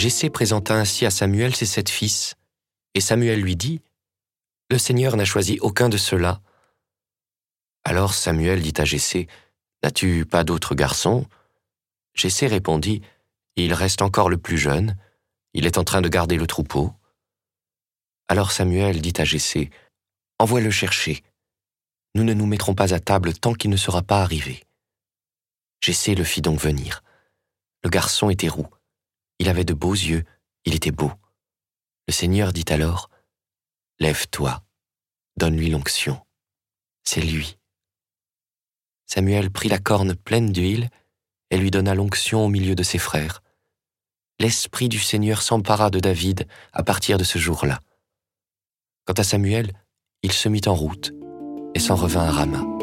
Jessé présenta ainsi à Samuel ses sept fils, et Samuel lui dit, Le Seigneur n'a choisi aucun de ceux-là. Alors Samuel dit à Jessé, N'as-tu pas d'autres garçons? Jessé répondit, Il reste encore le plus jeune, il est en train de garder le troupeau. Alors Samuel dit à Jessé, Envoie-le chercher. Nous ne nous mettrons pas à table tant qu'il ne sera pas arrivé. Jessé le fit donc venir. Le garçon était roux. Il avait de beaux yeux, il était beau. Le Seigneur dit alors, Lève-toi, donne-lui l'onction. C'est lui. Samuel prit la corne pleine d'huile et lui donna l'onction au milieu de ses frères. L'Esprit du Seigneur s'empara de David à partir de ce jour-là. Quant à Samuel, il se mit en route et s'en revint à Rama.